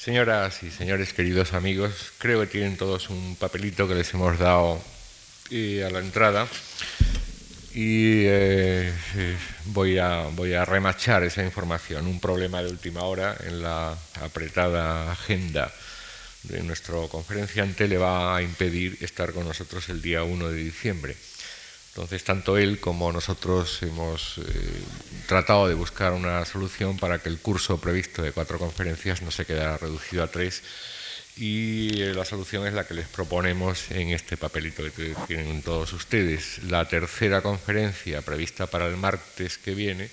Señoras y señores, queridos amigos, creo que tienen todos un papelito que les hemos dado eh, a la entrada y eh, eh, voy, a, voy a remachar esa información. Un problema de última hora en la apretada agenda de nuestra conferenciante le va a impedir estar con nosotros el día 1 de diciembre. Entonces, tanto él como nosotros hemos eh, tratado de buscar una solución para que el curso previsto de cuatro conferencias no se quedara reducido a tres y eh, la solución es la que les proponemos en este papelito que tienen todos ustedes. La tercera conferencia prevista para el martes que viene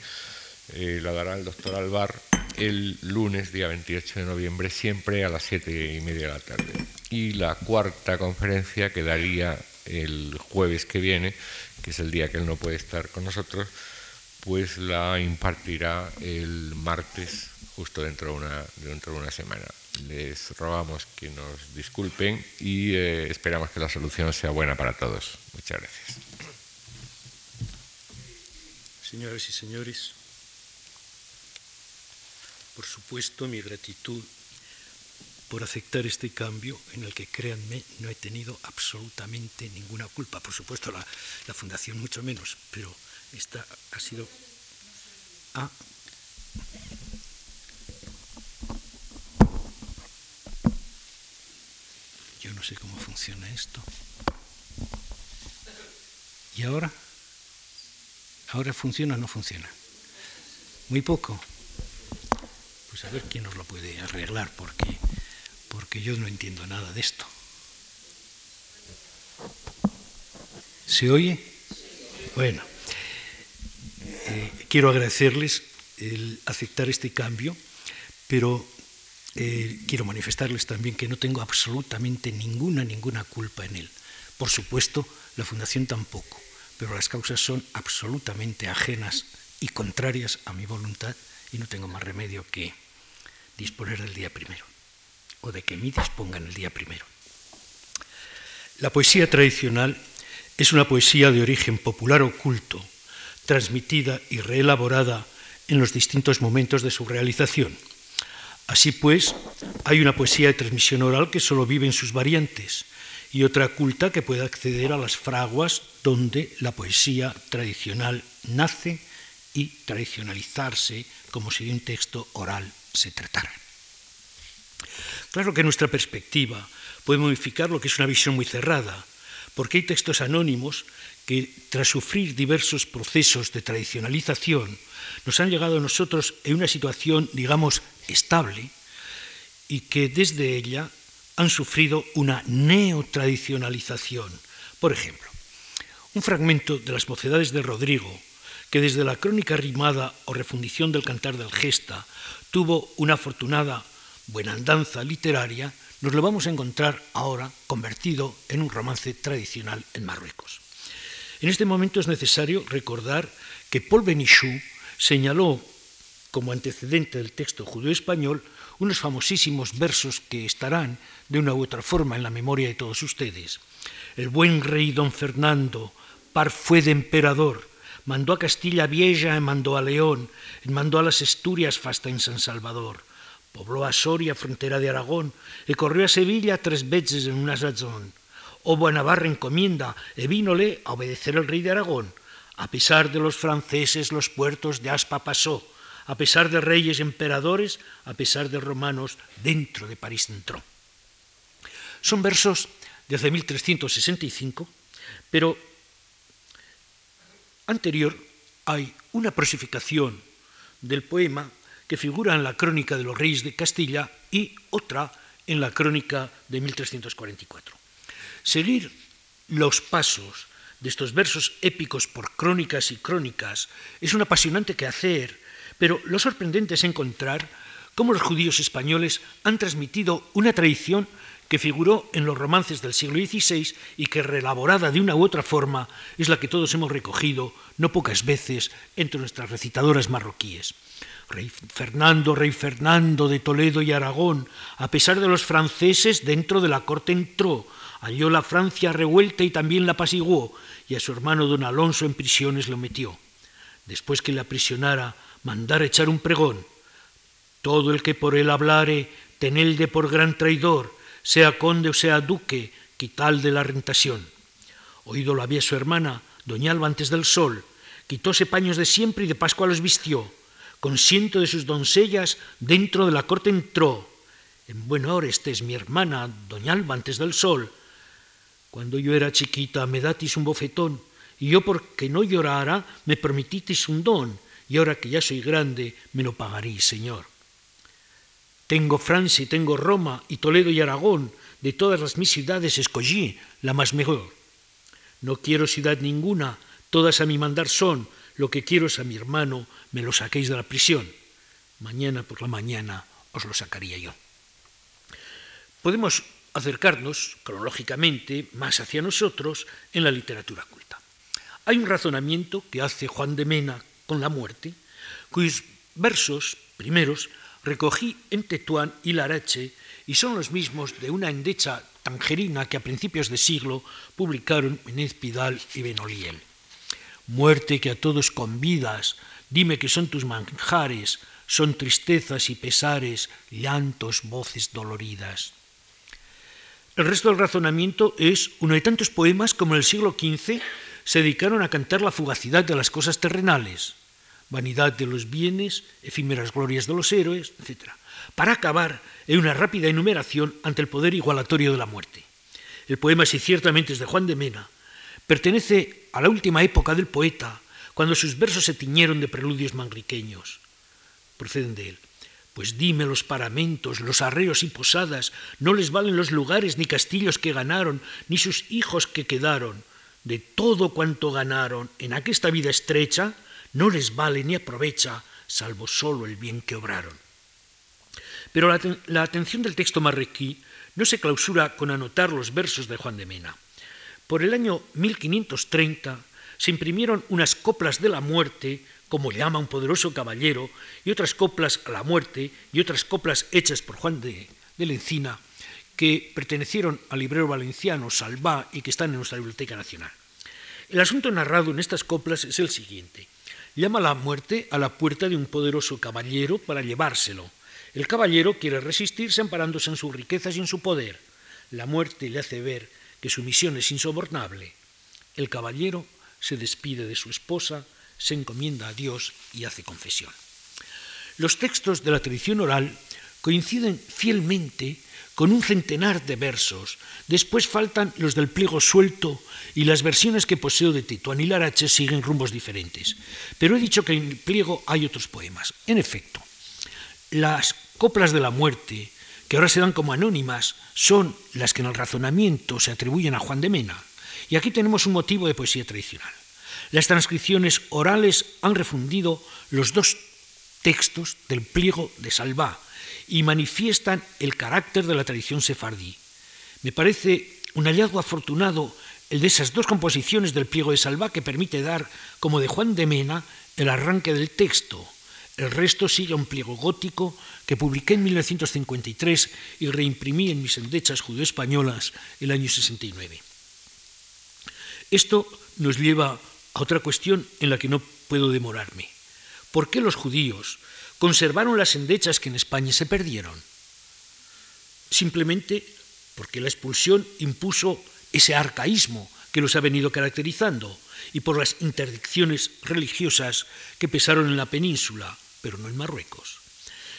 eh, la dará el doctor Alvar el lunes, día 28 de noviembre, siempre a las siete y media de la tarde. Y la cuarta conferencia quedaría el jueves que viene, que es el día que él no puede estar con nosotros, pues la impartirá el martes, justo dentro de una, dentro de una semana. Les rogamos que nos disculpen y eh, esperamos que la solución sea buena para todos. Muchas gracias. Señoras y señores, por supuesto mi gratitud por aceptar este cambio en el que, créanme, no he tenido absolutamente ninguna culpa. Por supuesto, la, la fundación mucho menos, pero esta ha sido... Ah. Yo no sé cómo funciona esto. ¿Y ahora? ¿Ahora funciona o no funciona? Muy poco. Pues a ver quién nos lo puede arreglar, porque porque yo no entiendo nada de esto. ¿Se oye? Bueno, eh, quiero agradecerles el aceptar este cambio, pero eh, quiero manifestarles también que no tengo absolutamente ninguna, ninguna culpa en él. Por supuesto, la Fundación tampoco, pero las causas son absolutamente ajenas y contrarias a mi voluntad y no tengo más remedio que disponer del día primero de que me dispongan el día primero. La poesía tradicional es una poesía de origen popular oculto, transmitida y reelaborada en los distintos momentos de su realización. Así pues, hay una poesía de transmisión oral que solo vive en sus variantes y otra culta que puede acceder a las fraguas donde la poesía tradicional nace y tradicionalizarse como si de un texto oral se tratara. Claro que nuestra perspectiva puede modificar lo que es una visión muy cerrada, porque hay textos anónimos que, tras sufrir diversos procesos de tradicionalización, nos han llegado a nosotros en una situación, digamos, estable, y que desde ella han sufrido una neotradicionalización. Por ejemplo, un fragmento de las mocedades de Rodrigo, que desde la crónica rimada o refundición del cantar del Gesta tuvo una afortunada buena andanza literaria, nos lo vamos a encontrar ahora convertido en un romance tradicional en Marruecos. En este momento es necesario recordar que Paul Benichou señaló como antecedente del texto judío-español unos famosísimos versos que estarán de una u otra forma en la memoria de todos ustedes. El buen rey don Fernando, par fue de emperador, mandó a Castilla Vieja mandó a León, mandó a las Asturias hasta en San Salvador pobló a Soria, frontera de Aragón, e corrió a Sevilla tres veces en una sazón. Hubo a Navarra encomienda, e vínole a obedecer al rey de Aragón. A pesar de los franceses, los puertos de Aspa pasó. A pesar de reyes emperadores, a pesar de romanos, dentro de París entró. Son versos desde 1365, pero anterior hay una prosificación del poema que figura en la crónica de los reyes de Castilla y otra en la crónica de 1344. Seguir los pasos de estos versos épicos por crónicas y crónicas es un apasionante quehacer, pero lo sorprendente es encontrar cómo los judíos españoles han transmitido una tradición que figuró en los romances del siglo XVI y que, reelaborada de una u otra forma, es la que todos hemos recogido no pocas veces entre nuestras recitadoras marroquíes. Rey Fernando, rey Fernando de Toledo y Aragón, a pesar de los franceses, dentro de la corte entró, halló la Francia revuelta y también la apaciguó, y a su hermano don Alonso en prisiones lo metió. Después que le aprisionara, mandara echar un pregón. Todo el que por él hablare, tenelde por gran traidor, sea conde o sea duque, quital de la rentación. Oído lo había su hermana, doña Alba antes del sol, quitóse paños de siempre y de Pascua los vistió. Con ciento de sus doncellas dentro de la corte entró. En buen hora estés mi hermana, doña Alba antes del sol. Cuando yo era chiquita me datis un bofetón, y yo porque no llorara me prometitis un don, y ahora que ya soy grande me lo pagaréis, Señor. Tengo Francia, tengo Roma y Toledo y Aragón, de todas las mis ciudades escogí la más mejor. No quiero ciudad ninguna, todas a mi mandar son, lo que quiero es a mi hermano, me lo saquéis de la prisión. Mañana por la mañana os lo sacaría yo. Podemos acercarnos cronológicamente más hacia nosotros en la literatura culta. Hay un razonamiento que hace Juan de Mena con la muerte, cuyos versos primeros recogí en Tetuán y Larache y son los mismos de una endecha tangerina que a principios de siglo publicaron Menéz Pidal y Benoliel. Muerte que a todos convidas, dime que son tus manjares, son tristezas y pesares, llantos, voces doloridas. El resto del razonamiento es uno de tantos poemas como en el siglo XV se dedicaron a cantar la fugacidad de las cosas terrenales, vanidad de los bienes, efímeras glorias de los héroes, etc., para acabar en una rápida enumeración ante el poder igualatorio de la muerte. El poema, si ciertamente es de Juan de Mena, pertenece a la última época del poeta, cuando sus versos se tiñeron de preludios manriqueños. Proceden de él. Pues dime los paramentos, los arreos y posadas, no les valen los lugares ni castillos que ganaron, ni sus hijos que quedaron. De todo cuanto ganaron en aquesta vida estrecha, no les vale ni aprovecha, salvo solo el bien que obraron. Pero la, atención del texto marrequí no se clausura con anotar los versos de Juan de Mena. Por el año 1530 se imprimieron unas coplas de la muerte, como llama un poderoso caballero, y otras coplas a la muerte, y otras coplas hechas por Juan de, de la Encina, que pertenecieron al librero valenciano Salvá y que están en nuestra Biblioteca Nacional. El asunto narrado en estas coplas es el siguiente llama la muerte a la puerta de un poderoso caballero para llevárselo. El caballero quiere resistirse amparándose en sus riquezas y en su poder. La muerte le hace ver que su misión es insobornable. El caballero se despide de su esposa, se encomienda a Dios y hace confesión. Los textos de la tradición oral coinciden fielmente con un centenar de versos. Después faltan los del pliego suelto y las versiones que poseo de Tituán y Larache siguen rumbos diferentes. Pero he dicho que en el pliego hay otros poemas. En efecto, las coplas de la muerte, que ahora se dan como anónimas, son las que en el razonamiento se atribuyen a Juan de Mena. Y aquí tenemos un motivo de poesía tradicional. Las transcripciones orales han refundido los dos textos del pliego de Salvá, y manifiestan el carácter de la tradición sefardí. Me parece un hallazgo afortunado el de esas dos composiciones del pliego de Salva que permite dar, como de Juan de Mena, el arranque del texto. El resto sigue un pliego gótico que publiqué en 1953 y reimprimí en mis endechas judeo-españolas el año 69. Esto nos lleva a otra cuestión en la que no puedo demorarme. ¿Por qué los judíos, conservaron las endechas que en España se perdieron. Simplemente porque la expulsión impuso ese arcaísmo que los ha venido caracterizando y por las interdicciones religiosas que pesaron en la península, pero no en Marruecos.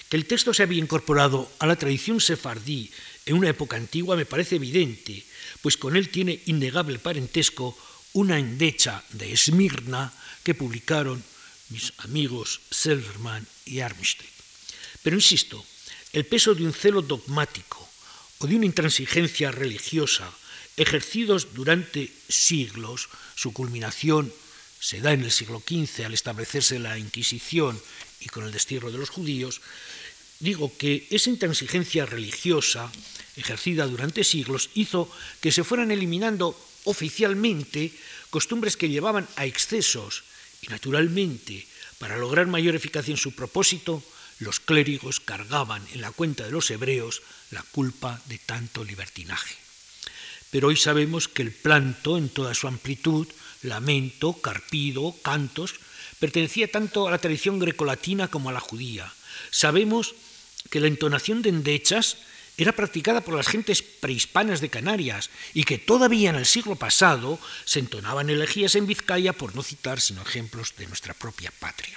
Que el texto se había incorporado a la tradición sefardí en una época antigua me parece evidente, pues con él tiene innegable parentesco una endecha de Esmirna que publicaron mis amigos Selverman y Armistead. Pero insisto, el peso de un celo dogmático o de una intransigencia religiosa ejercidos durante siglos, su culminación se da en el siglo XV al establecerse la Inquisición y con el destierro de los judíos, digo que esa intransigencia religiosa ejercida durante siglos hizo que se fueran eliminando oficialmente costumbres que llevaban a excesos y naturalmente, para lograr mayor eficacia en su propósito, los clérigos cargaban en la cuenta de los hebreos la culpa de tanto libertinaje. Pero hoy sabemos que el planto, en toda su amplitud, lamento, carpido, cantos, pertenecía tanto a la tradición grecolatina como a la judía. Sabemos que la entonación de endechas era practicada por las gentes prehispanas de Canarias y que todavía en el siglo pasado se entonaban elegías en Vizcaya, por no citar sino ejemplos de nuestra propia patria.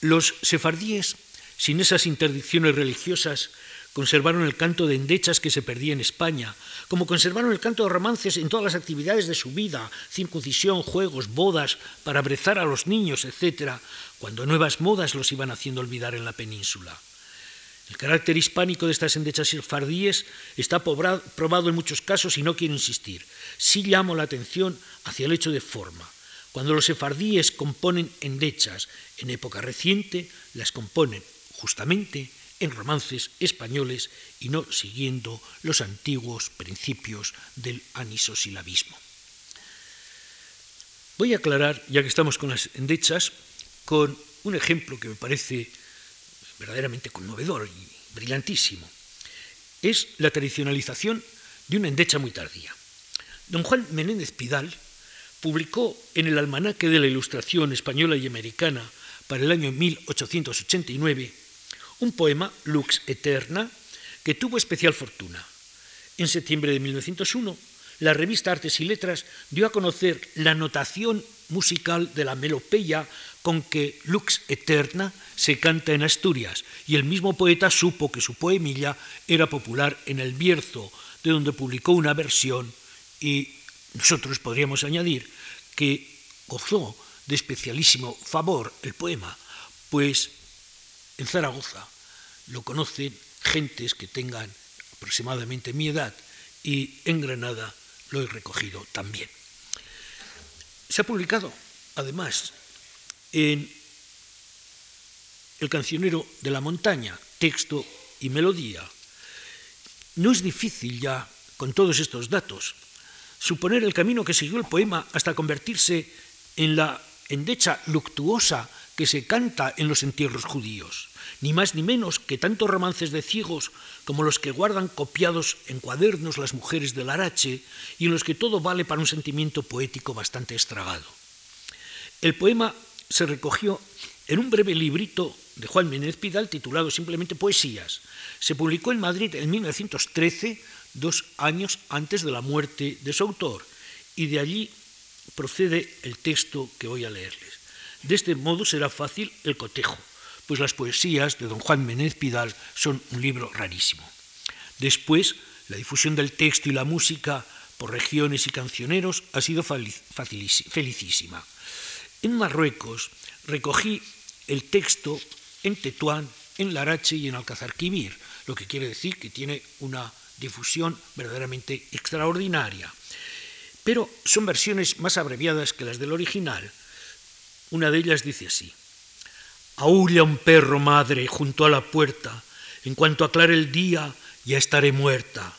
Los sefardíes, sin esas interdicciones religiosas, conservaron el canto de endechas que se perdía en España, como conservaron el canto de romances en todas las actividades de su vida, circuncisión, juegos, bodas, para brezar a los niños, etc., cuando nuevas modas los iban haciendo olvidar en la península. El carácter hispánico de estas endechas sefardíes está probado en muchos casos y no quiero insistir. Sí llamo la atención hacia el hecho de forma. Cuando los sefardíes componen endechas en época reciente, las componen justamente en romances españoles y no siguiendo los antiguos principios del anisosilabismo. Voy a aclarar, ya que estamos con las endechas, con un ejemplo que me parece verdaderamente conmovedor y brillantísimo. Es la tradicionalización de una endecha muy tardía. Don Juan Menéndez Pidal publicó en el Almanaque de la Ilustración Española y Americana para el año 1889 un poema, Lux Eterna, que tuvo especial fortuna. En septiembre de 1901, la revista Artes y Letras dio a conocer la notación musical de la melopeya con que Lux Eterna se canta en Asturias, y el mismo poeta supo que su poemilla era popular en el Bierzo, de donde publicó una versión, y nosotros podríamos añadir que gozó de especialísimo favor el poema, pues en Zaragoza lo conocen gentes que tengan aproximadamente mi edad y en Granada lo he recogido también. Se ha publicado, además, en El cancionero de la montaña, texto y melodía. No es difícil ya, con todos estos datos, suponer el camino que siguió el poema hasta convertirse en la endecha luctuosa que se canta en los entierros judíos, ni más ni menos que tantos romances de ciegos como los que guardan copiados en cuadernos las mujeres del Arache y en los que todo vale para un sentimiento poético bastante estragado. El poema se recogió en un breve librito de Juan Méndez Pidal titulado simplemente Poesías. Se publicó en Madrid en 1913, dos años antes de la muerte de su autor, y de allí procede el texto que voy a leerles. De este modo será fácil el cotejo, pues las poesías de don Juan Méndez Pidal son un libro rarísimo. Después, la difusión del texto y la música por regiones y cancioneros ha sido felicísima. En Marruecos recogí el texto en Tetuán, en Larache y en Alcazarquivir, lo que quiere decir que tiene una difusión verdaderamente extraordinaria. Pero son versiones más abreviadas que las del original. Una de ellas dice así. Aúlla un perro madre junto a la puerta. En cuanto aclare el día, ya estaré muerta.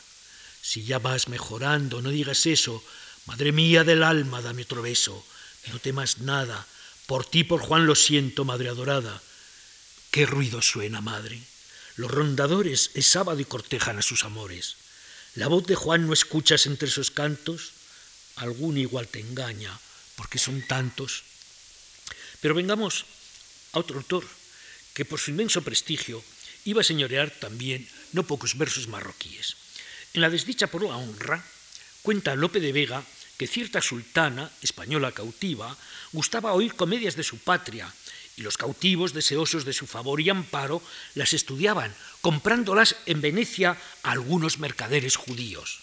Si ya vas mejorando, no digas eso. Madre mía del alma, dame otro beso. No temas nada. Por ti, por Juan, lo siento, madre adorada. ¿Qué ruido suena, madre? Los rondadores es sábado y cortejan a sus amores. La voz de Juan no escuchas entre esos cantos. Algún igual te engaña, porque son tantos. Pero vengamos a otro autor que por su inmenso prestigio iba a señorear también no pocos versos marroquíes. En la desdicha por la honra cuenta Lope de Vega que cierta sultana, española cautiva, gustaba oír comedias de su patria, y los cautivos, deseosos de su favor y amparo, las estudiaban, comprándolas en Venecia a algunos mercaderes judíos.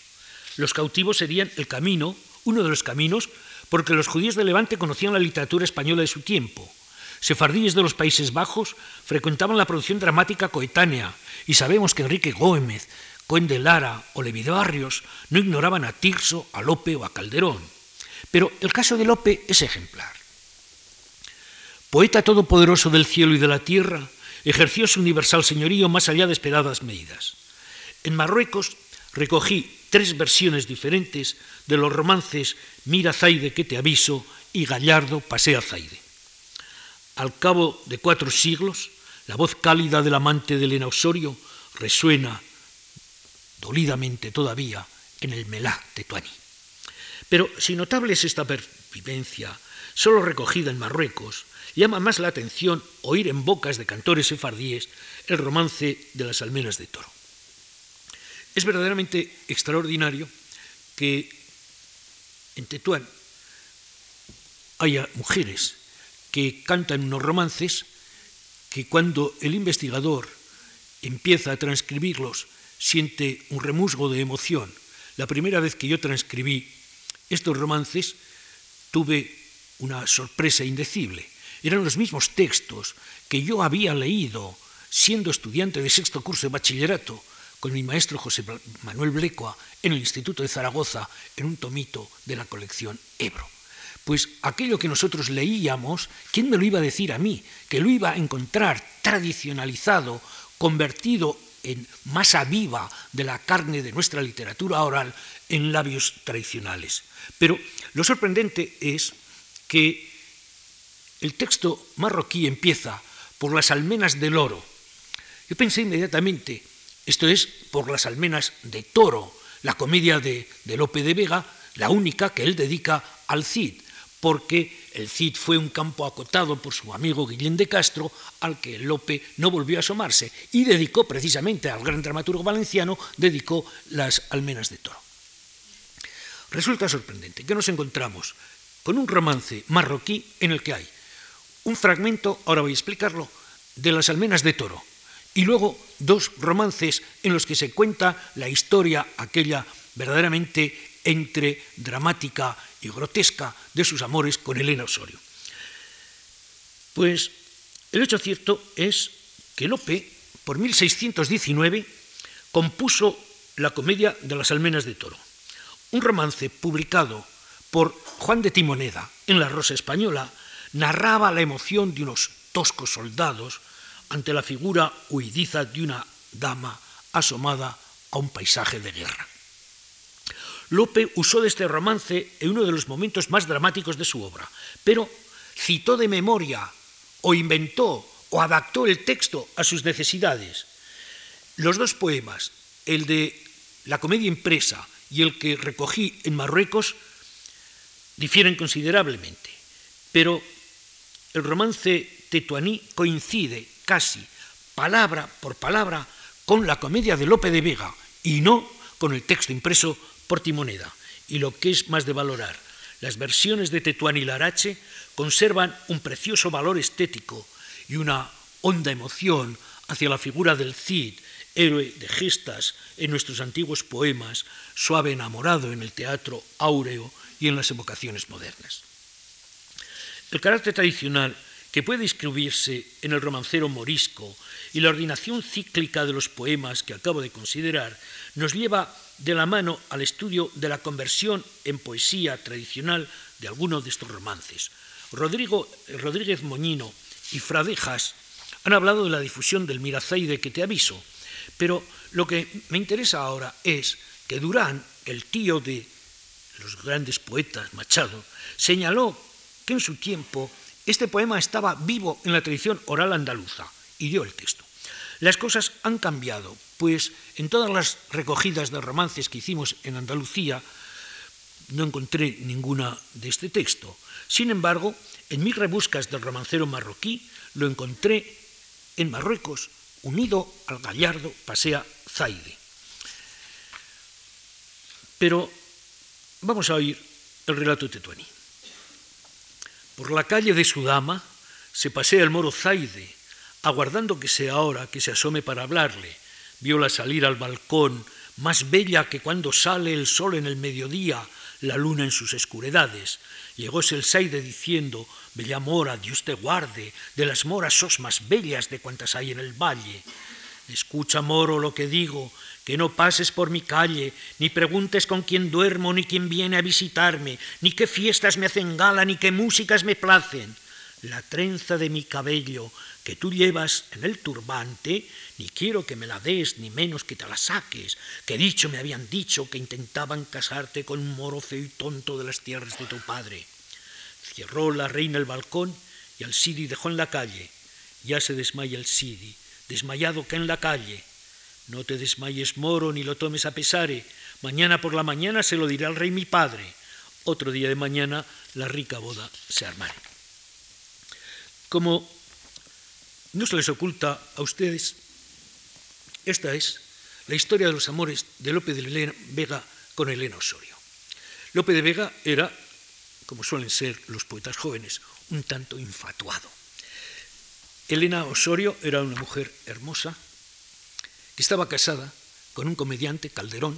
Los cautivos serían el camino, uno de los caminos, porque los judíos de Levante conocían la literatura española de su tiempo, Sefardíes de los Países Bajos frecuentaban la producción dramática coetánea y sabemos que Enrique Gómez, Cohen de Lara o Levi de Barrios no ignoraban a Tirso, a Lope o a Calderón. Pero el caso de Lope es ejemplar. Poeta todopoderoso del cielo y de la tierra, ejerció su universal señorío más allá de esperadas medidas. En Marruecos recogí tres versiones diferentes de los romances Mira Zaide que te aviso y Gallardo Pasea Zaide. Al cabo de cuatro siglos, la voz cálida del amante de Elena Osorio resuena dolidamente todavía en el Melá de Tuani. Pero si notable es esta pervivencia, solo recogida en Marruecos, llama más la atención oír en bocas de cantores sefardíes el romance de las almenas de toro. Es verdaderamente extraordinario que en Tetuán haya mujeres que cantan unos romances que cuando el investigador empieza a transcribirlos siente un remusgo de emoción. La primera vez que yo transcribí estos romances tuve una sorpresa indecible. Eran los mismos textos que yo había leído siendo estudiante de sexto curso de bachillerato con mi maestro José Manuel Blecua en el Instituto de Zaragoza en un tomito de la colección Ebro. Pues aquello que nosotros leíamos, ¿quién me lo iba a decir a mí? Que lo iba a encontrar tradicionalizado, convertido en masa viva de la carne de nuestra literatura oral en labios tradicionales. Pero lo sorprendente es que el texto marroquí empieza por las almenas del oro. Yo pensé inmediatamente, esto es por las almenas de toro, la comedia de, Lope de Vega, la única que él dedica al Cid, porque el Cid fue un campo acotado por su amigo Guillén de Castro, al que Lope no volvió a asomarse, y dedicó precisamente al gran dramaturgo valenciano, dedicó las almenas de toro. Resulta sorprendente que nos encontramos con un romance marroquí en el que hay un fragmento, ahora voy a explicarlo, de las almenas de toro, y luego dos romances en los que se cuenta la historia aquella verdaderamente entre dramática y grotesca de sus amores con Elena Osorio. Pues el hecho cierto es que Lope, por 1619, compuso la comedia de las almenas de toro, un romance publicado por Juan de Timoneda en La Rosa Española, narraba la emoción de unos toscos soldados ante la figura huidiza de una dama asomada a un paisaje de guerra. Lope usó de este romance en uno de los momentos más dramáticos de su obra, pero citó de memoria o inventó o adaptó el texto a sus necesidades. Los dos poemas, el de la comedia impresa y el que recogí en Marruecos, difieren considerablemente, pero el romance tetuaní coincide casi palabra por palabra con la comedia de Lope de Vega y no con el texto impreso por Timoneda. Y lo que es más de valorar, las versiones de Tetuán y Larache conservan un precioso valor estético y una honda emoción hacia la figura del Cid, héroe de gestas en nuestros antiguos poemas, suave enamorado en el teatro áureo y en las evocaciones modernas. El carácter tradicional que puede inscribirse en el romancero morisco y la ordinación cíclica de los poemas que acabo de considerar nos lleva de la mano al estudio de la conversión en poesía tradicional de algunos de estos romances. Rodrigo, Rodríguez Moñino y Fradejas han hablado de la difusión del Mirazaide que te aviso, pero lo que me interesa ahora es que Durán, el tío de los grandes poetas Machado, señaló que en su tiempo este poema estaba vivo en la tradición oral andaluza y dio el texto. Las cosas han cambiado, pues en todas las recogidas de romances que hicimos en Andalucía no encontré ninguna de este texto. Sin embargo, en mis rebuscas del romancero marroquí lo encontré en Marruecos, unido al gallardo Pasea Zaide. Pero vamos a oír el relato tetuaní. Por la calle de Sudama se pasea el moro Zaide, aguardando que sea hora que se asome para hablarle. Viola salir al balcón, más bella que cuando sale el sol en el mediodía, la luna en sus escuridades. Llegóse el Saide diciendo, Bella mora, Dios te guarde, de las moras sos más bellas de cuantas hay en el valle. Escucha, moro, lo que digo, que no pases por mi calle, ni preguntes con quién duermo, ni quién viene a visitarme, ni qué fiestas me hacen gala, ni qué músicas me placen. La trenza de mi cabello que tú llevas en el turbante, ni quiero que me la des, ni menos que te la saques, que dicho me habían dicho que intentaban casarte con un moro feo y tonto de las tierras de tu padre. Cerró la reina el balcón y al Sidi dejó en la calle. Ya se desmaya el Sidi, desmayado que en la calle. No te desmayes, moro, ni lo tomes a pesare. Mañana por la mañana se lo dirá al rey mi padre. Otro día de mañana la rica boda se armará. Como no se les oculta a ustedes, esta es la historia de los amores de Lope de Vega con Elena Osorio. Lope de Vega era, como suelen ser los poetas jóvenes, un tanto infatuado. Elena Osorio era una mujer hermosa que estaba casada con un comediante, Calderón,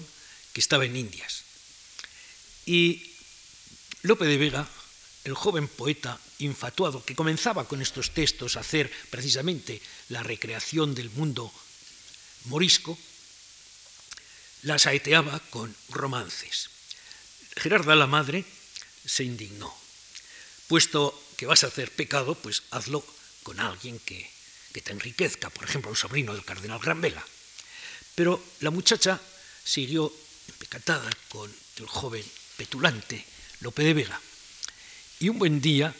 que estaba en Indias. Y Lope de Vega, el joven poeta infatuado que comenzaba con estos textos a hacer precisamente la recreación del mundo morisco, la saeteaba con romances. Gerarda la madre se indignó. Puesto que vas a hacer pecado, pues hazlo con alguien que, que te enriquezca, por ejemplo, un sobrino del cardenal Granvela. Pero la muchacha siguió empecatada con el joven petulante Lope de Vega. Y un buen día,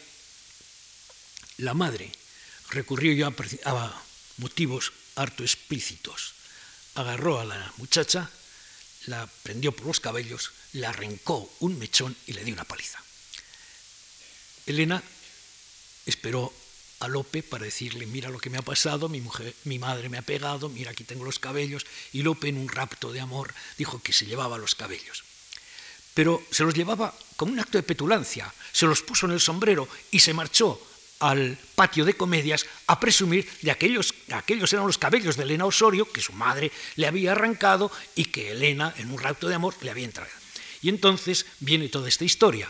la madre recurrió ya a motivos harto explícitos. Agarró a la muchacha, la prendió por los cabellos, le arrancó un mechón y le dio una paliza. Elena esperó a Lope para decirle, mira lo que me ha pasado, mi, mujer, mi madre me ha pegado, mira aquí tengo los cabellos, y Lope en un rapto de amor dijo que se llevaba los cabellos. Pero se los llevaba como un acto de petulancia, se los puso en el sombrero y se marchó al patio de comedias a presumir de aquellos, aquellos eran los cabellos de Elena Osorio que su madre le había arrancado y que Elena, en un rapto de amor, le había entregado. Y entonces viene toda esta historia.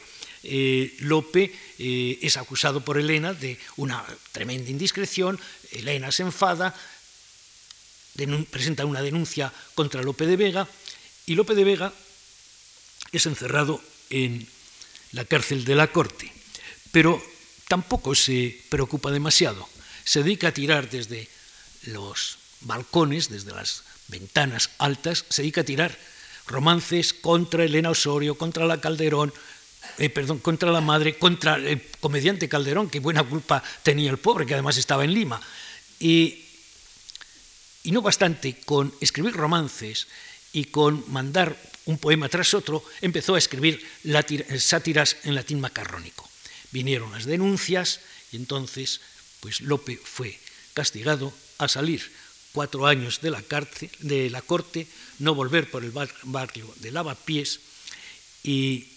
Eh, Lope eh, es acusado por Elena de una tremenda indiscreción, Elena se enfada, presenta una denuncia contra Lope de Vega y Lope de Vega es encerrado en la cárcel de la corte, pero tampoco se preocupa demasiado, se dedica a tirar desde los balcones, desde las ventanas altas, se dedica a tirar romances contra Elena Osorio, contra la Calderón, eh, perdón, contra la madre, contra el comediante Calderón, que buena culpa tenía el pobre, que además estaba en Lima. Y, y no bastante con escribir romances y con mandar un poema tras otro, empezó a escribir sátiras en latín macarrónico. Vinieron las denuncias y entonces pues Lope fue castigado a salir cuatro años de la, cárcel, de la corte, no volver por el barrio de Lavapiés y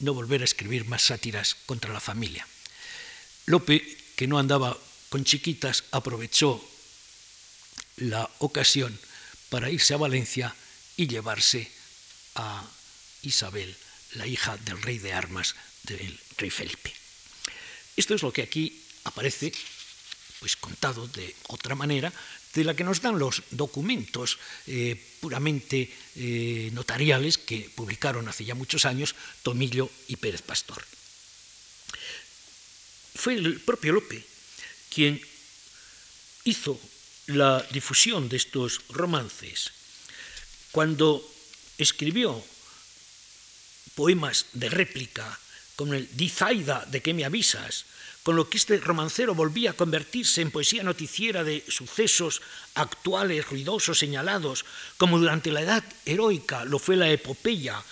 no volver a escribir más sátiras contra la familia. Lope, que no andaba con chiquitas, aprovechó la ocasión para irse a Valencia y llevarse a Isabel, la hija del rey de armas del rey Felipe. Esto es lo que aquí aparece pues contado de otra manera de la que nos dan los documentos eh, puramente eh, notariales que publicaron hace ya muchos años Tomillo y Pérez Pastor. Fue el propio Lope quien hizo la difusión de estos romances cuando escribió poemas de réplica como el Dizaida de que me avisas, con lo que este romancero volvía a convertirse en poesía noticiera de sucesos actuales, ruidosos, señalados, como durante la edad heroica lo fue la epopeya,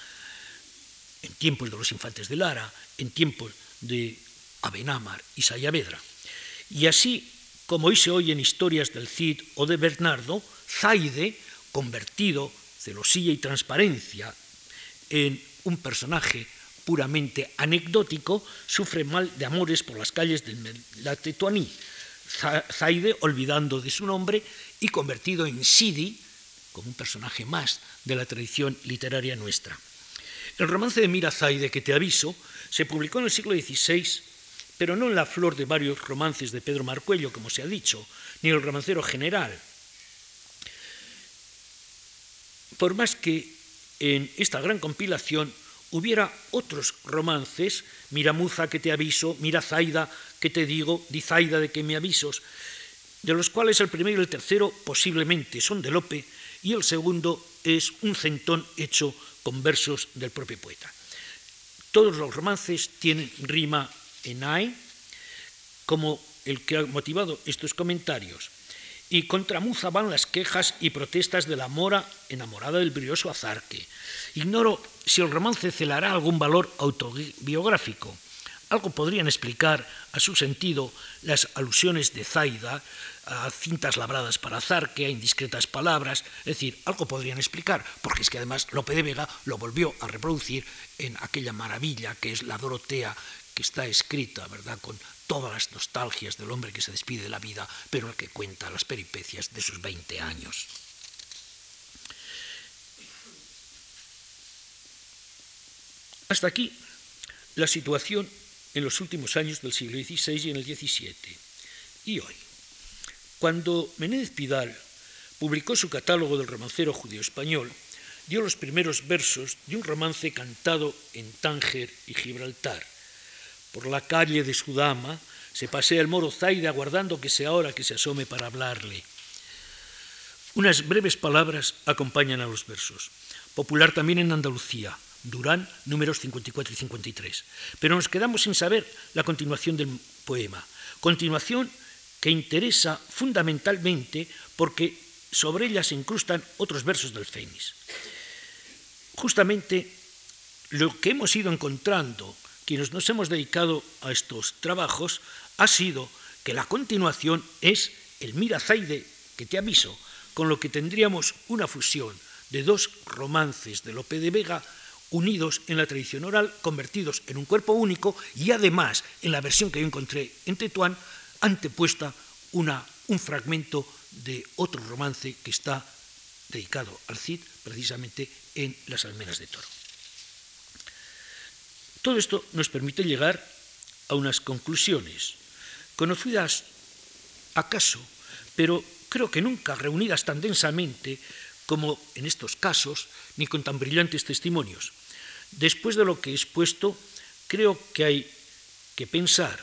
en tiempos de los infantes de Lara, en tiempos de Abenámar y Sayavedra. Y así, como hoy se oyen historias del Cid o de Bernardo, Zaide, convertido, celosía y transparencia, en un personaje puramente anecdótico, sufre mal de amores por las calles del Tetuaní. Zaide, olvidando de su nombre y convertido en Sidi, como un personaje más de la tradición literaria nuestra. El romance de Mira Zaide, que te aviso, se publicó en el siglo XVI, pero no en la flor de varios romances de Pedro Marcuello, como se ha dicho, ni en el romancero general. Por más que en esta gran compilación hubiera otros romances, mira Muza que te aviso, mira Zaida que te digo, di Zaida de que me avisos, de los cuales el primero y el tercero posiblemente son de Lope y el segundo es un centón hecho con versos del propio poeta. Todos los romances tienen rima en AE, como el que ha motivado estos comentarios. Y contra Muza van las quejas y protestas de la mora enamorada del brioso Azarque. Ignoro si el romance celará algún valor autobiográfico. Algo podrían explicar a su sentido las alusiones de Zaida a cintas labradas para Zarque, a indiscretas palabras, es decir, algo podrían explicar, porque es que además Lope de Vega lo volvió a reproducir en aquella maravilla que es la Dorotea, que está escrita, ¿verdad?, con todas las nostalgias del hombre que se despide de la vida, pero el que cuenta las peripecias de sus 20 años. Hasta aquí la situación en los últimos años del siglo XVI y en el XVII. Y hoy, cuando Menéndez Pidal publicó su catálogo del romancero judío español, dio los primeros versos de un romance cantado en Tánger y Gibraltar. Por la calle de su dama se pasea el moro Zaide aguardando que sea hora que se asome para hablarle. Unas breves palabras acompañan a los versos. Popular también en Andalucía, Durán, números 54 y 53. Pero nos quedamos sin saber la continuación del poema. Continuación que interesa fundamentalmente porque sobre ella se incrustan otros versos del Fénix. Justamente lo que hemos ido encontrando, quienes nos hemos dedicado a estos trabajos, ha sido que la continuación es el Mirazaide que te aviso, con lo que tendríamos una fusión de dos romances de Lope de Vega unidos en la tradición oral, convertidos en un cuerpo único y además en la versión que yo encontré en Tetuán, antepuesta una, un fragmento de otro romance que está dedicado al Cid, precisamente en Las Almenas de Toro. Todo esto nos permite llegar a unas conclusiones, conocidas acaso, pero creo que nunca reunidas tan densamente como en estos casos, ni con tan brillantes testimonios. Después de lo que he expuesto, creo que hay que pensar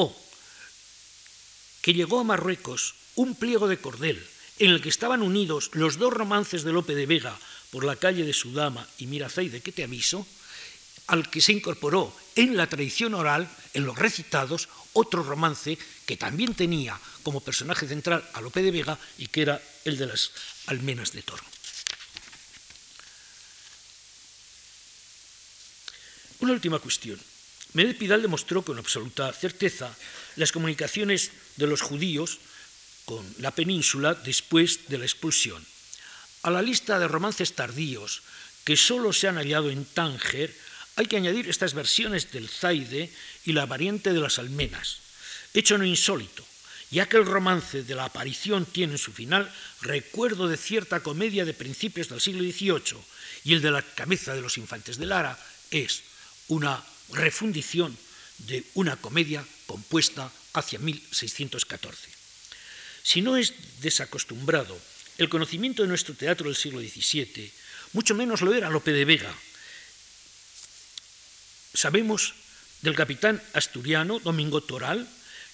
o que llegó a Marruecos un pliego de cordel en el que estaban unidos los dos romances de Lope de Vega por la calle de Sudama y Mirazaide que te aviso, al que se incorporó en la tradición oral, en los recitados, otro romance que también tenía como personaje central a Lope de Vega y que era el de las almenas de toro. Una última cuestión. Medel Pidal demostró con absoluta certeza las comunicaciones de los judíos con la península después de la expulsión. A la lista de romances tardíos que solo se han hallado en Tánger hay que añadir estas versiones del Zaide y la variante de las almenas, hecho no insólito, ya que el romance de la aparición tiene en su final recuerdo de cierta comedia de principios del siglo XVIII y el de la cabeza de los infantes de Lara es una refundición de una comedia compuesta hacia 1614. Si no es desacostumbrado el conocimiento de nuestro teatro del siglo XVII, mucho menos lo era Lope de Vega. Sabemos del capitán asturiano Domingo Toral,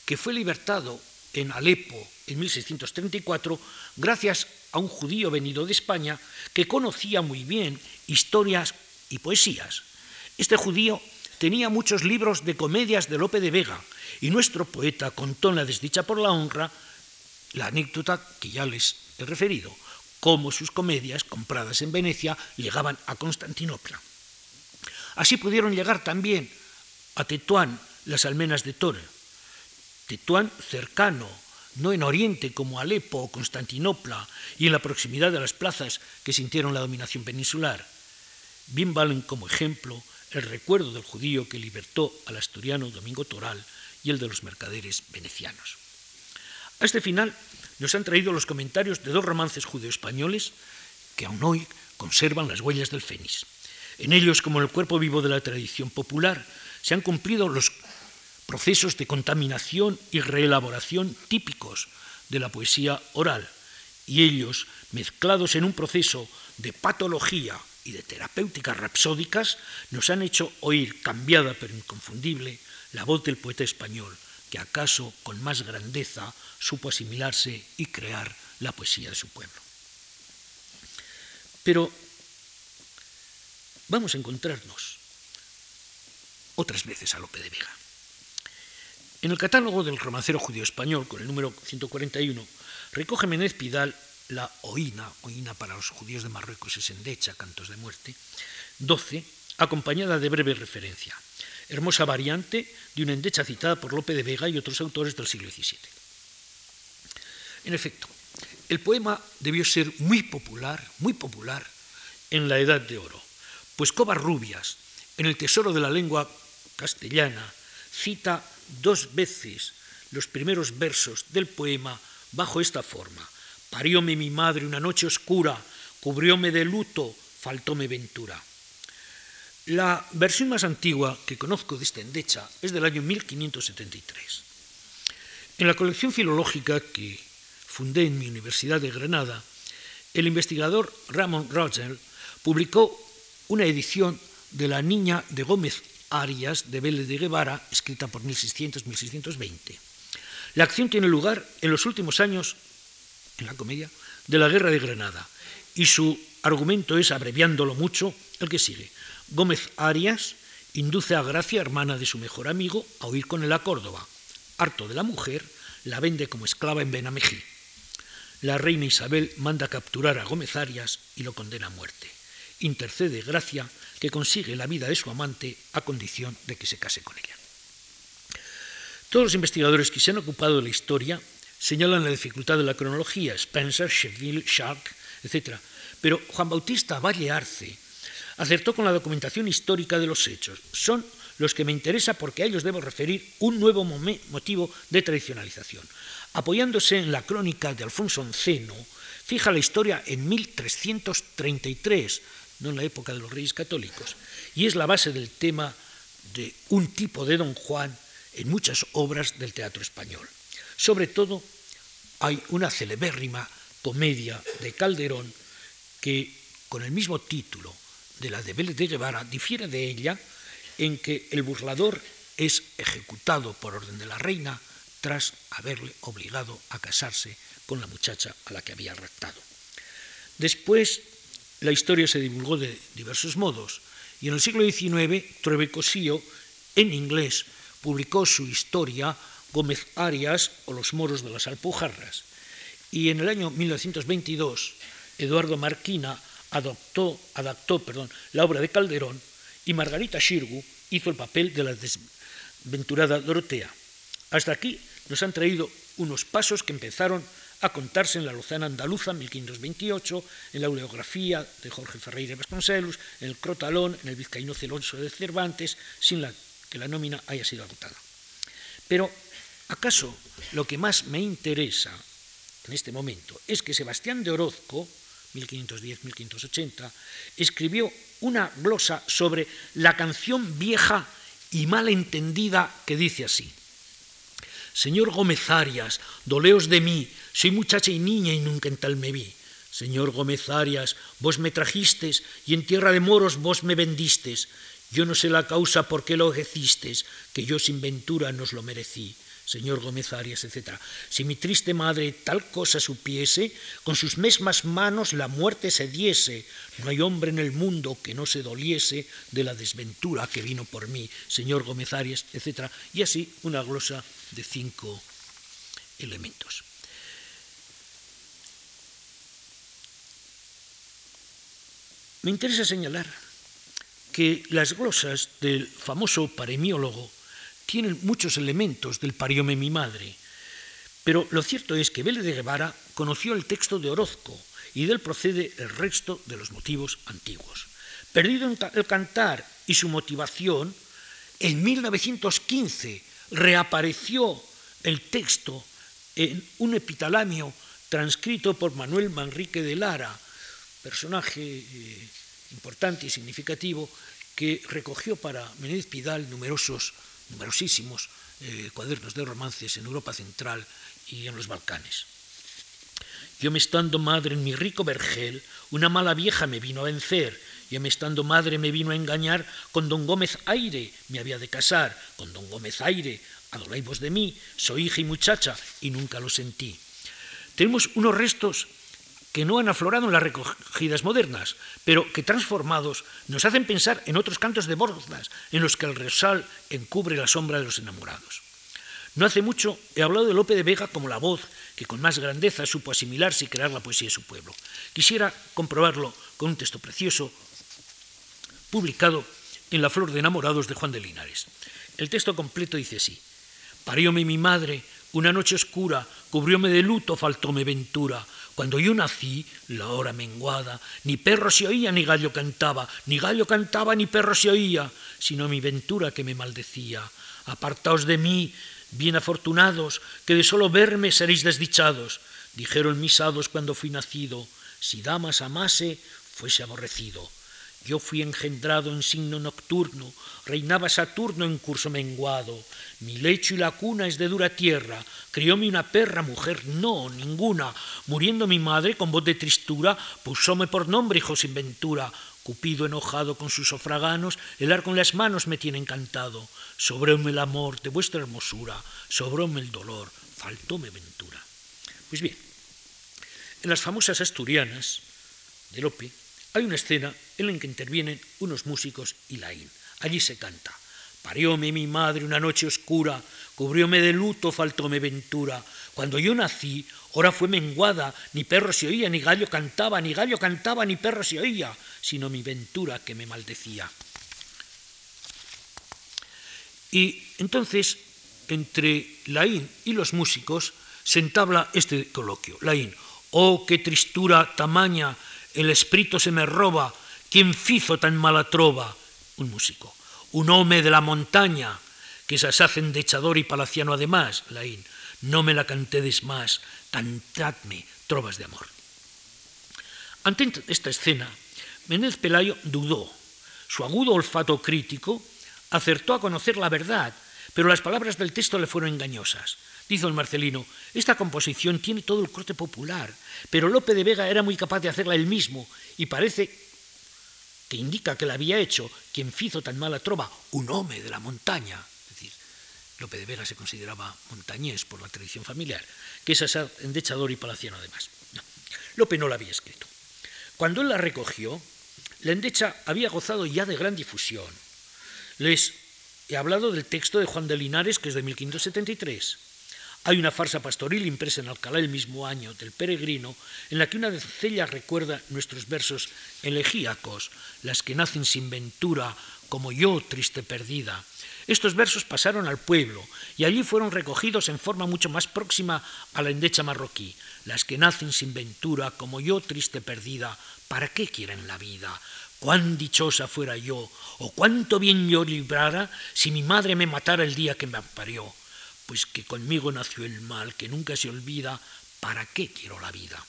que fue libertado en Alepo en 1634 gracias a un judío venido de España que conocía muy bien historias y poesías. Este judío tenía muchos libros de comedias de Lope de Vega y nuestro poeta contó en la desdicha por la honra la anécdota que ya les he referido, cómo sus comedias compradas en Venecia llegaban a Constantinopla. Así pudieron llegar también a Tetuán las almenas de Tore. Tetuán cercano, no en Oriente como Alepo o Constantinopla y en la proximidad de las plazas que sintieron la dominación peninsular. Bien valen como ejemplo el recuerdo del judío que libertó al asturiano Domingo Toral y el de los mercaderes venecianos. A este final nos han traído los comentarios de dos romances judeo-españoles que aún hoy conservan las huellas del Fénix. En ellos, como en el cuerpo vivo de la tradición popular, se han cumplido los procesos de contaminación y reelaboración típicos de la poesía oral, y ellos, mezclados en un proceso de patología y de terapéuticas rapsódicas nos han hecho oír, cambiada pero inconfundible, la voz del poeta español, que acaso con más grandeza supo asimilarse y crear la poesía de su pueblo. Pero vamos a encontrarnos otras veces a Lope de Vega. En el catálogo del romancero judío español, con el número 141, recoge Menéz Pidal la oína, oína para los judíos de Marruecos es endecha, cantos de muerte, 12, acompañada de breve referencia. hermosa variante de una endecha citada por Lope de Vega y otros autores del siglo XVII. En efecto, el poema debió ser muy popular, muy popular en la Edad de Oro, pues Covarrubias, en el Tesoro de la Lengua Castellana, cita dos veces los primeros versos del poema bajo esta forma. Parióme mi madre una noche oscura, cubrióme de luto, faltóme ventura. La versión más antigua que conozco de esta endecha es del año 1573. En la colección filológica que fundé en mi Universidad de Granada, el investigador Ramón Rogel publicó una edición de La Niña de Gómez Arias de Vélez de Guevara, escrita por 1600-1620. La acción tiene lugar en los últimos años, en la comedia, de la Guerra de Granada, y su argumento es, abreviándolo mucho, el que sigue. Gómez Arias induce a Gracia, hermana de su mejor amigo, a huir con él a Córdoba. Harto de la mujer, la vende como esclava en Benamejí. La reina Isabel manda capturar a Gómez Arias y lo condena a muerte. Intercede Gracia, que consigue la vida de su amante a condición de que se case con ella. Todos los investigadores que se han ocupado de la historia señalan la dificultad de la cronología, Spencer, Cheville, Shark, etc. Pero Juan Bautista Valle Arce acertó con la documentación histórica de los hechos. Son los que me interesa porque a ellos debo referir un nuevo motivo de tradicionalización. Apoyándose en la crónica de Alfonso Enceno, fija la historia en 1333, no en la época de los reyes católicos, y es la base del tema de un tipo de Don Juan en muchas obras del teatro español. Sobre todo, hay una celebérrima comedia de Calderón que, con el mismo título de la de Vélez de Guevara, difiere de ella en que el burlador es ejecutado por orden de la reina tras haberle obligado a casarse con la muchacha a la que había raptado. Después la historia se divulgó de diversos modos y en el siglo XIX Truebe Cosío, en inglés, publicó su historia Gómez Arias o los moros de las Alpujarras. Y en el año 1922, Eduardo Marquina adoptó, adaptó perdón, la obra de Calderón y Margarita Shirgu hizo el papel de la desventurada Dorotea. Hasta aquí nos han traído unos pasos que empezaron a contarse en la Lozana Andaluza, 1528, en la Oleografía de Jorge Ferreira Vasconcelos, en el Crotalón, en el Vizcaíno Celoso de Cervantes, sin que la nómina haya sido agotada. Pero, ¿acaso lo que más me interesa en este momento es que Sebastián de Orozco, 1510-1580, escribió una glosa sobre la canción vieja y mal entendida que dice así. Señor Gómez Arias, doleos de mí, soy muchacha y niña y nunca en tal me vi. Señor Gómez Arias, vos me trajistes y en tierra de moros vos me vendistes. Yo no sé la causa por qué lo ejercistes, que yo sin ventura nos lo merecí señor Gómez Arias, etc. Si mi triste madre tal cosa supiese, con sus mismas manos la muerte se diese. No hay hombre en el mundo que no se doliese de la desventura que vino por mí, señor Gómez Arias, etc. Y así una glosa de cinco elementos. Me interesa señalar que las glosas del famoso paremiólogo tienen muchos elementos del pariome mi madre, pero lo cierto es que Vélez de Guevara conoció el texto de Orozco y del procede el resto de los motivos antiguos. Perdido el cantar y su motivación, en 1915 reapareció el texto en un epitalamio transcrito por Manuel Manrique de Lara, personaje eh, importante y significativo que recogió para Menéndez Pidal numerosos numerosísimos eh, cuadernos de romances en Europa Central y en los Balcanes. Yo me estando madre en mi rico vergel, una mala vieja me vino a vencer, yo me estando madre me vino a engañar, con don Gómez Aire me había de casar, con don Gómez Aire, adoráis vos de mí, soy hija y muchacha, y nunca lo sentí. Tenemos unos restos que no han aflorado en las recogidas modernas, pero que transformados nos hacen pensar en otros cantos de Bordas, en los que el rosal encubre la sombra de los enamorados. No hace mucho he hablado de Lope de Vega como la voz que con más grandeza supo asimilarse y crear la poesía de su pueblo. Quisiera comprobarlo con un texto precioso publicado en La Flor de Enamorados de Juan de Linares. El texto completo dice así. Parióme mi madre, una noche oscura, cubrióme de luto, faltóme ventura. Cuando yo nací, la hora menguada, ni perro se oía, ni gallo cantaba, ni gallo cantaba, ni perro se oía, sino mi ventura que me maldecía. Apartaos de mí, bien afortunados, que de solo verme seréis desdichados. Dijeron mis hados cuando fui nacido, si damas amase, fuese aborrecido. Yo fui engendrado en signo nocturno, reinaba Saturno en curso menguado. Mi lecho y la cuna es de dura tierra, crióme una perra, mujer no, ninguna. Muriendo mi madre con voz de tristura, pusóme por nombre hijo sin ventura. Cupido enojado con sus sofraganos, el arco en las manos me tiene encantado. Sobróme el amor de vuestra hermosura, sobróme el dolor, faltóme ventura. Pues bien, en las famosas asturianas de Lope hay una escena en la que intervienen unos músicos y Laín. Allí se canta. Parióme mi madre una noche oscura, cubrióme de luto, faltóme ventura. Cuando yo nací, hora fue menguada, ni perro se oía, ni gallo cantaba, ni gallo cantaba, ni perro se oía, sino mi ventura que me maldecía. Y entonces, entre Laín y los músicos, se entabla este coloquio. Laín, oh, qué tristura tamaña, el espíritu se me roba, ¿quién fizo tan mala trova? Un músico. Un home de la montaña, que se hacen de echador y palaciano además, Laín, no me la cantedes más, cantadme trovas de amor. Ante esta escena, Menéndez Pelayo dudó. Su agudo olfato crítico acertó a conocer la verdad, pero las palabras del texto le fueron engañosas. Dice el Marcelino, esta composición tiene todo el corte popular, pero Lope de Vega era muy capaz de hacerla él mismo y parece que indica que la había hecho quien hizo tan mala trova, un hombre de la montaña. Es decir, Lope de Vega se consideraba montañés por la tradición familiar, que es endechador y palaciano además. Lope no la había escrito. Cuando él la recogió, la endecha había gozado ya de gran difusión. Les he hablado del texto de Juan de Linares, que es de 1573. Hay una farsa pastoril impresa en Alcalá el mismo año del Peregrino, en la que una doncella recuerda nuestros versos elegíacos, las que nacen sin ventura, como yo, triste perdida. Estos versos pasaron al pueblo y allí fueron recogidos en forma mucho más próxima a la endecha marroquí. Las que nacen sin ventura, como yo, triste perdida, ¿para qué quieren la vida? Cuán dichosa fuera yo, o cuánto bien yo librara si mi madre me matara el día que me parió pues que conmigo nació el mal, que nunca se olvida, ¿para qué quiero la vida?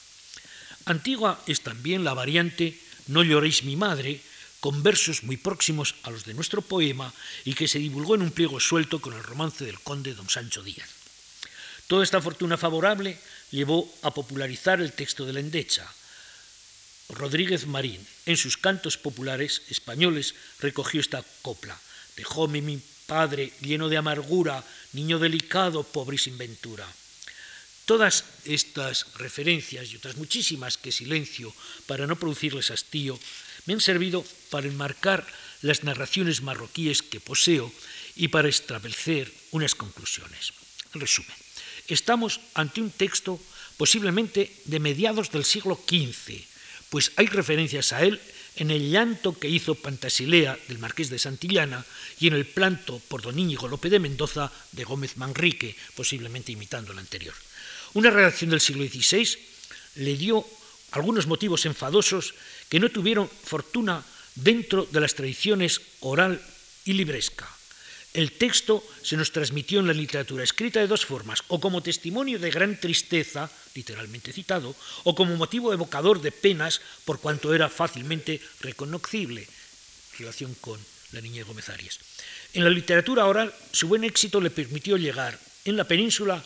Antigua es también la variante No lloréis mi madre, con versos muy próximos a los de nuestro poema y que se divulgó en un pliego suelto con el romance del conde don Sancho Díaz. Toda esta fortuna favorable llevó a popularizar el texto de la endecha. Rodríguez Marín, en sus cantos populares españoles, recogió esta copla. Dejóme mi padre lleno de amargura, niño delicado, pobre y sin ventura. Todas estas referencias y otras muchísimas que silencio para no producirles hastío me han servido para enmarcar las narraciones marroquíes que poseo y para establecer unas conclusiones. En resumen, estamos ante un texto posiblemente de mediados del siglo XV, pues hay referencias a él en el llanto que hizo Pantasilea del Marqués de Santillana y en el planto por don Íñigo López de Mendoza de Gómez Manrique, posiblemente imitando el anterior. Una redacción del siglo XVI le dio algunos motivos enfadosos que no tuvieron fortuna dentro de las tradiciones oral y libresca. El texto se nos transmitió en la literatura escrita de dos formas, o como testimonio de gran tristeza, literalmente citado, o como motivo evocador de penas por cuanto era fácilmente reconocible, en relación con la niña Gómez Arias. En la literatura oral, su buen éxito le permitió llegar en la península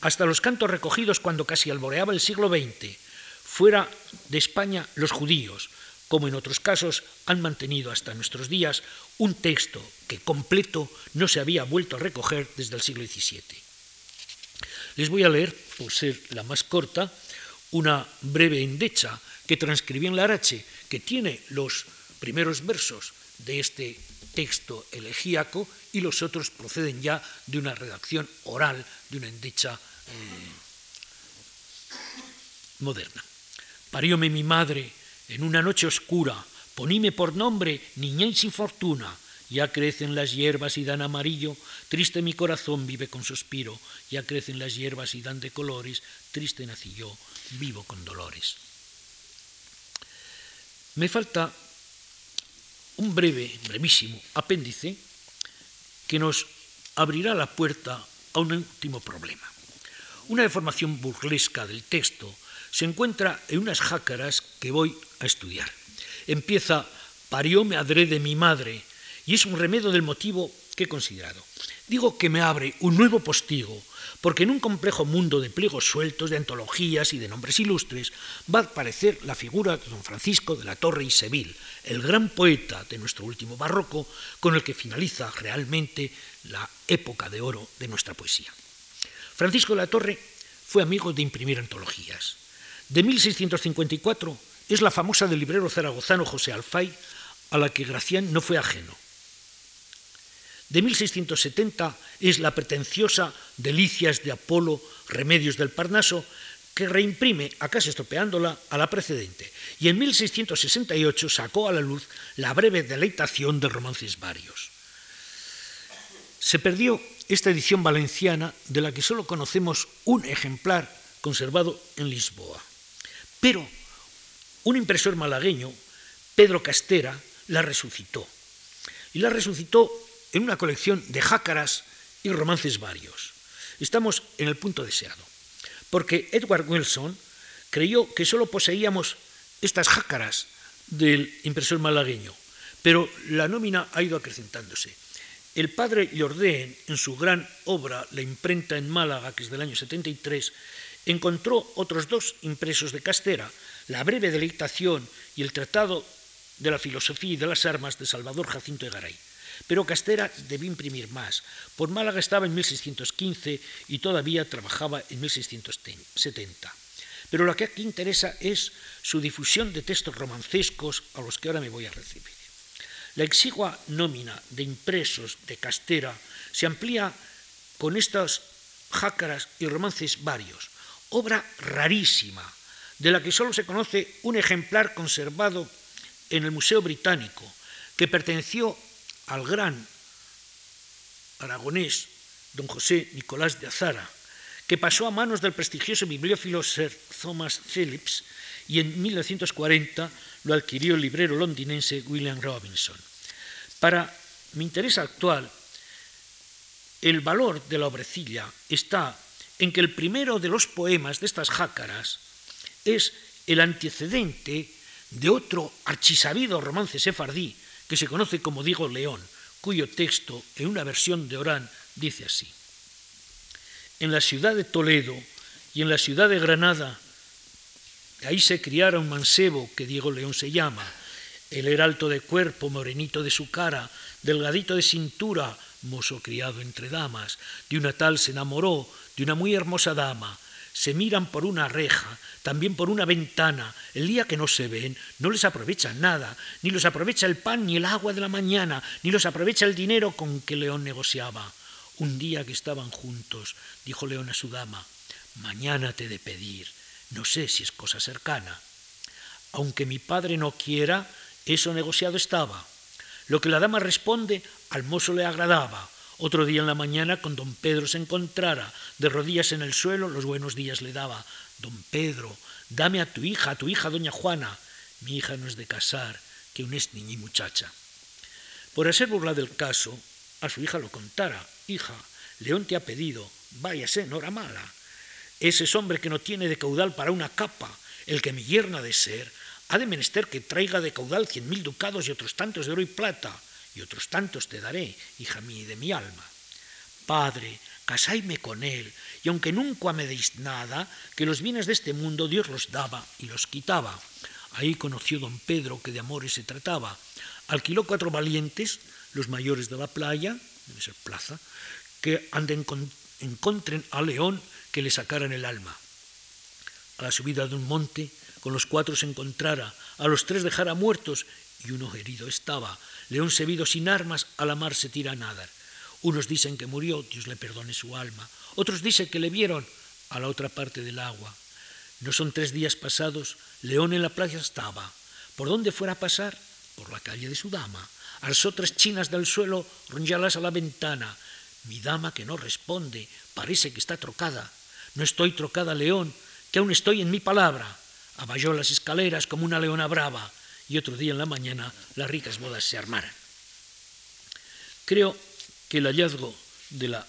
hasta los cantos recogidos cuando casi alboreaba el siglo XX, fuera de España los judíos, como en otros casos han mantenido hasta nuestros días un texto que completo no se había vuelto a recoger desde el siglo XVII. Les voy a leer, por ser la más corta, una breve endecha que transcribí en Larache, que tiene los primeros versos de este texto elegíaco y los otros proceden ya de una redacción oral, de una endecha eh, moderna. Parióme mi madre en una noche oscura, poníme por nombre niñez sin fortuna, ya crecen las hierbas y dan amarillo, triste mi corazón vive con suspiro, ya crecen las hierbas y dan de colores, triste nací yo, vivo con dolores. Me falta un breve, brevísimo apéndice que nos abrirá la puerta a un último problema. Una deformación burlesca del texto se encuentra en unas jácaras que voy a estudiar. Empieza, parióme adrede mi madre, y es un remedio del motivo que he considerado. Digo que me abre un nuevo postigo, porque en un complejo mundo de pliegos sueltos, de antologías y de nombres ilustres, va a aparecer la figura de don Francisco de la Torre y Seville, el gran poeta de nuestro último barroco, con el que finaliza realmente la época de oro de nuestra poesía. Francisco de la Torre fue amigo de imprimir antologías. De 1654 es la famosa del librero zaragozano José Alfay, a la que Gracián no fue ajeno. De 1670 es la pretenciosa Delicias de Apolo, Remedios del Parnaso, que reimprime, acaso estropeándola, a la precedente, y en 1668 sacó a la luz la breve deleitación de romances varios. Se perdió esta edición valenciana, de la que solo conocemos un ejemplar conservado en Lisboa. Pero un impresor malagueño, Pedro Castera, la resucitó. Y la resucitó en una colección de jácaras y romances varios. Estamos en el punto deseado, porque Edward Wilson creyó que solo poseíamos estas jácaras del impresor malagueño, pero la nómina ha ido acrecentándose. El padre Jordén, en su gran obra La imprenta en Málaga, que es del año 73, encontró otros dos impresos de Castera, La breve deleitación y el Tratado de la Filosofía y de las Armas de Salvador Jacinto de Garay. Pero Castera debió imprimir más. Por Málaga estaba en 1615 y todavía trabajaba en 1670. Pero lo que aquí interesa es su difusión de textos romancescos a los que ahora me voy a recibir. La exigua nómina de impresos de Castera se amplía con estas jácaras y romances varios, obra rarísima, de la que solo se conoce un ejemplar conservado en el Museo Británico, que perteneció al gran aragonés don José Nicolás de Azara, que pasó a manos del prestigioso bibliófilo Sir Thomas Phillips y en 1940 lo adquirió el librero londinense William Robinson. Para mi interés actual, el valor de la obrecilla está en que el primero de los poemas de estas jácaras es el antecedente de otro archisabido romance sefardí que se conoce como Diego León, cuyo texto, en una versión de Orán, dice así. En la ciudad de Toledo y en la ciudad de Granada, ahí se criara un mancebo que Diego León se llama. Él era alto de cuerpo, morenito de su cara, delgadito de cintura, mozo criado entre damas. De una tal se enamoró, de una muy hermosa dama se miran por una reja, también por una ventana. El día que no se ven, no les aprovecha nada, ni los aprovecha el pan ni el agua de la mañana, ni los aprovecha el dinero con que León negociaba. Un día que estaban juntos, dijo León a su dama, mañana te he de pedir, no sé si es cosa cercana. Aunque mi padre no quiera, eso negociado estaba. Lo que la dama responde, al mozo le agradaba. Otro día en la mañana, con don Pedro se encontrara, de rodillas en el suelo, los buenos días le daba. Don Pedro, dame a tu hija, a tu hija, doña Juana. Mi hija no es de casar, que un es niña y muchacha. Por hacer burla del caso, a su hija lo contara. Hija, León te ha pedido, váyase, no era mala. Ese es hombre que no tiene de caudal para una capa, el que mi yerna de ser, ha de menester que traiga de caudal cien mil ducados y otros tantos de oro y plata y otros tantos te daré, hija mía de mi alma. Padre, casáime con él, y aunque nunca me deis nada, que los bienes de este mundo Dios los daba y los quitaba. Ahí conoció don Pedro que de amores se trataba. Alquiló cuatro valientes, los mayores de la playa, debe ser plaza, que anden encontren a León que le sacaran el alma. A la subida de un monte, con los cuatro se encontrara, a los tres dejara muertos y uno herido estaba. León se vido sin armas, a la mar se tira a nadar. Unos dicen que murió, Dios le perdone su alma. Otros dicen que le vieron a la otra parte del agua. No son tres días pasados, León en la playa estaba. Por dónde fuera a pasar, por la calle de su dama, alzó tres chinas del suelo, ronchalas a la ventana. Mi dama que no responde, parece que está trocada. No estoy trocada, león, que aún estoy en mi palabra. Aballó las escaleras como una leona brava y otro día en la mañana las ricas bodas se armaran. Creo que el hallazgo de la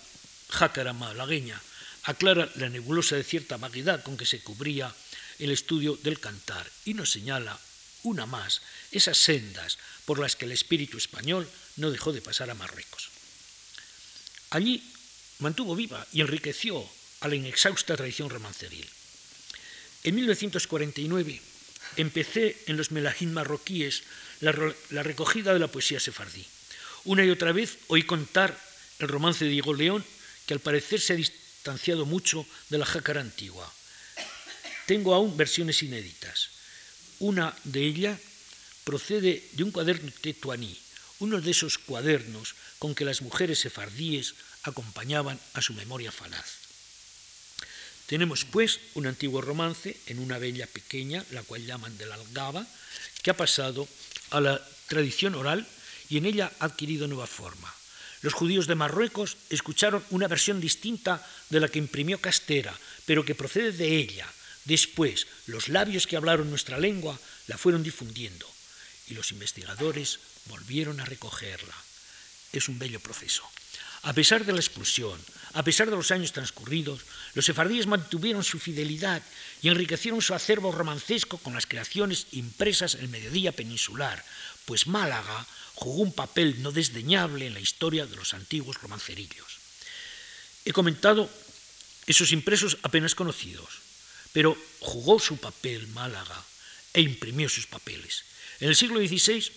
jácara malagueña aclara la nebulosa de cierta vaguedad con que se cubría el estudio del cantar y nos señala una más esas sendas por las que el espíritu español no dejó de pasar a Marruecos. Allí mantuvo viva y enriqueció a la inexhausta tradición romanceril. En 1949 empecé en los melajín marroquíes la, la, recogida de la poesía sefardí. Una y otra vez oí contar el romance de Diego León, que al parecer se ha distanciado mucho de la jácara antigua. Tengo aún versiones inéditas. Una de ellas procede de un cuaderno tetuaní, uno de esos cuadernos con que las mujeres sefardíes acompañaban a su memoria falaz. Tenemos pues un antiguo romance en una bella pequeña, la cual llaman de la Algaba, que ha pasado a la tradición oral y en ella ha adquirido nueva forma. Los judíos de Marruecos escucharon una versión distinta de la que imprimió Castera, pero que procede de ella. Después, los labios que hablaron nuestra lengua la fueron difundiendo y los investigadores volvieron a recogerla. Es un bello proceso. A pesar de la expulsión, a pesar de los años transcurridos, los sefardíes mantuvieron su fidelidad y enriquecieron su acervo romancesco con las creaciones impresas en el mediodía peninsular, pues Málaga jugó un papel no desdeñable en la historia de los antiguos romancerillos. He comentado esos impresos apenas conocidos, pero jugó su papel Málaga e imprimió sus papeles. En el siglo XVI,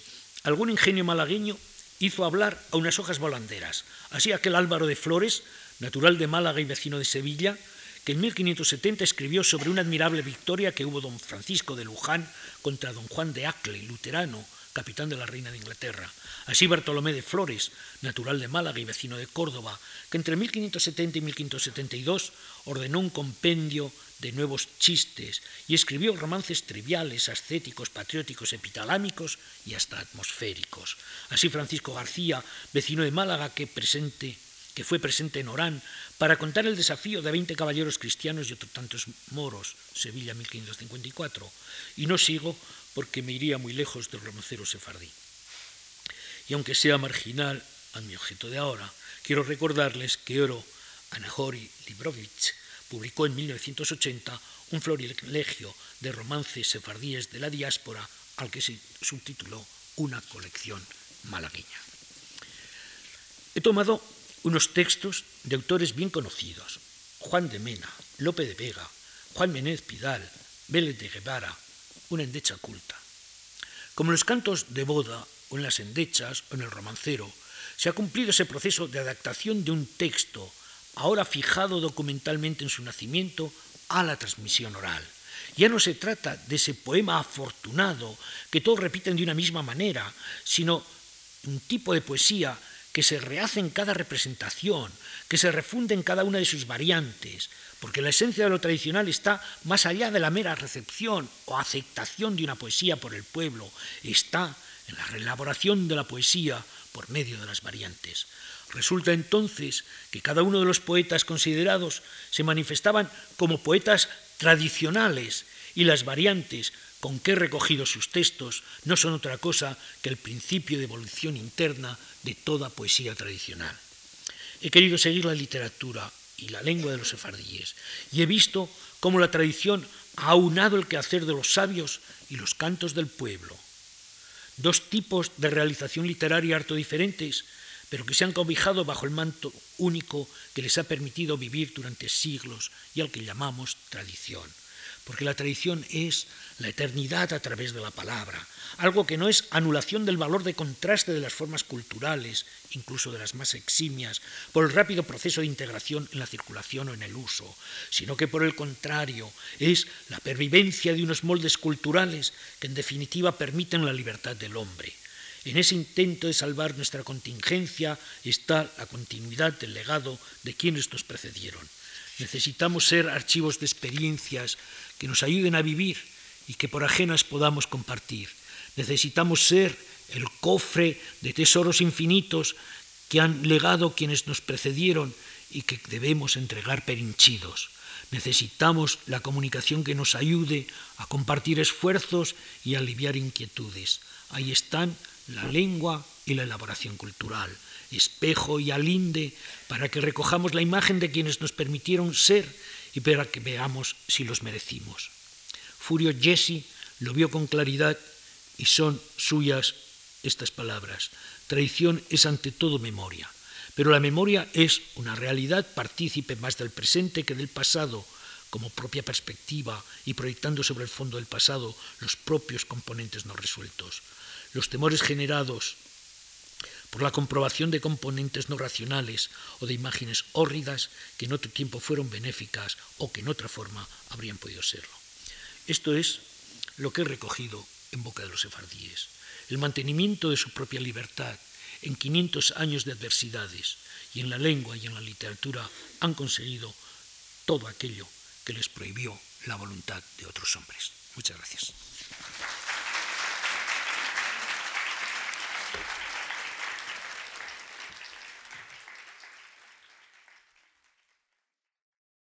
algún ingenio malagueño hizo hablar a unas hojas volanderas. Así aquel Álvaro de Flores, natural de Málaga y vecino de Sevilla, que en 1570 escribió sobre una admirable victoria que hubo don Francisco de Luján contra don Juan de Acle, luterano, capitán de la reina de Inglaterra. Así Bartolomé de Flores, natural de Málaga y vecino de Córdoba, que entre 1570 y 1572 ordenó un compendio de nuevos chistes y escribió romances triviales, ascéticos, patrióticos, epitalámicos y hasta atmosféricos. Así Francisco García, vecino de Málaga que, presente, que fue presente en Orán para contar el desafío de 20 caballeros cristianos y otros tantos moros, Sevilla 1554. Y no sigo porque me iría muy lejos del romancero sefardí. Y aunque sea marginal a mi objeto de ahora, quiero recordarles que Oro Anahori Librovich publicó en 1980 un florilegio de romances sefardíes de la diáspora al que se subtituló Una colección malagueña. He tomado unos textos de autores bien conocidos, Juan de Mena, Lope de Vega, Juan Menéz Pidal, Vélez de Guevara, una endecha culta. Como en los cantos de boda o en las endechas o en el romancero, se ha cumplido ese proceso de adaptación de un texto ahora fijado documentalmente en su nacimiento, a la transmisión oral. Ya no se trata de ese poema afortunado que todos repiten de una misma manera, sino un tipo de poesía que se rehace en cada representación, que se refunde en cada una de sus variantes, porque la esencia de lo tradicional está más allá de la mera recepción o aceptación de una poesía por el pueblo, está en la reelaboración de la poesía por medio de las variantes. Resulta entonces que cada uno de los poetas considerados se manifestaban como poetas tradicionales y las variantes con que he recogido sus textos no son otra cosa que el principio de evolución interna de toda poesía tradicional. He querido seguir la literatura y la lengua de los sefardíes y he visto cómo la tradición ha aunado el quehacer de los sabios y los cantos del pueblo. Dos tipos de realización literaria harto diferentes pero que se han cobijado bajo el manto único que les ha permitido vivir durante siglos y al que llamamos tradición. Porque la tradición es la eternidad a través de la palabra, algo que no es anulación del valor de contraste de las formas culturales, incluso de las más eximias, por el rápido proceso de integración en la circulación o en el uso, sino que por el contrario es la pervivencia de unos moldes culturales que en definitiva permiten la libertad del hombre. En ese intento de salvar nuestra contingencia está la continuidad del legado de quienes nos precedieron. Necesitamos ser archivos de experiencias que nos ayuden a vivir y que por ajenas podamos compartir. Necesitamos ser el cofre de tesoros infinitos que han legado quienes nos precedieron y que debemos entregar perinchidos. Necesitamos la comunicación que nos ayude a compartir esfuerzos y aliviar inquietudes. Ahí están la lengua y la elaboración cultural, espejo y alinde para que recojamos la imagen de quienes nos permitieron ser y para que veamos si los merecimos. Furio Jesse lo vio con claridad y son suyas estas palabras. Traición es ante todo memoria, pero la memoria es una realidad partícipe más del presente que del pasado, como propia perspectiva y proyectando sobre el fondo del pasado los propios componentes no resueltos. Los temores generados por la comprobación de componentes no racionales o de imágenes hórridas que en otro tiempo fueron benéficas o que en otra forma habrían podido serlo. Esto es lo que he recogido en boca de los sefardíes, el mantenimiento de su propia libertad en 500 años de adversidades y en la lengua y en la literatura han conseguido todo aquello que les prohibió la voluntad de otros hombres. Muchas gracias.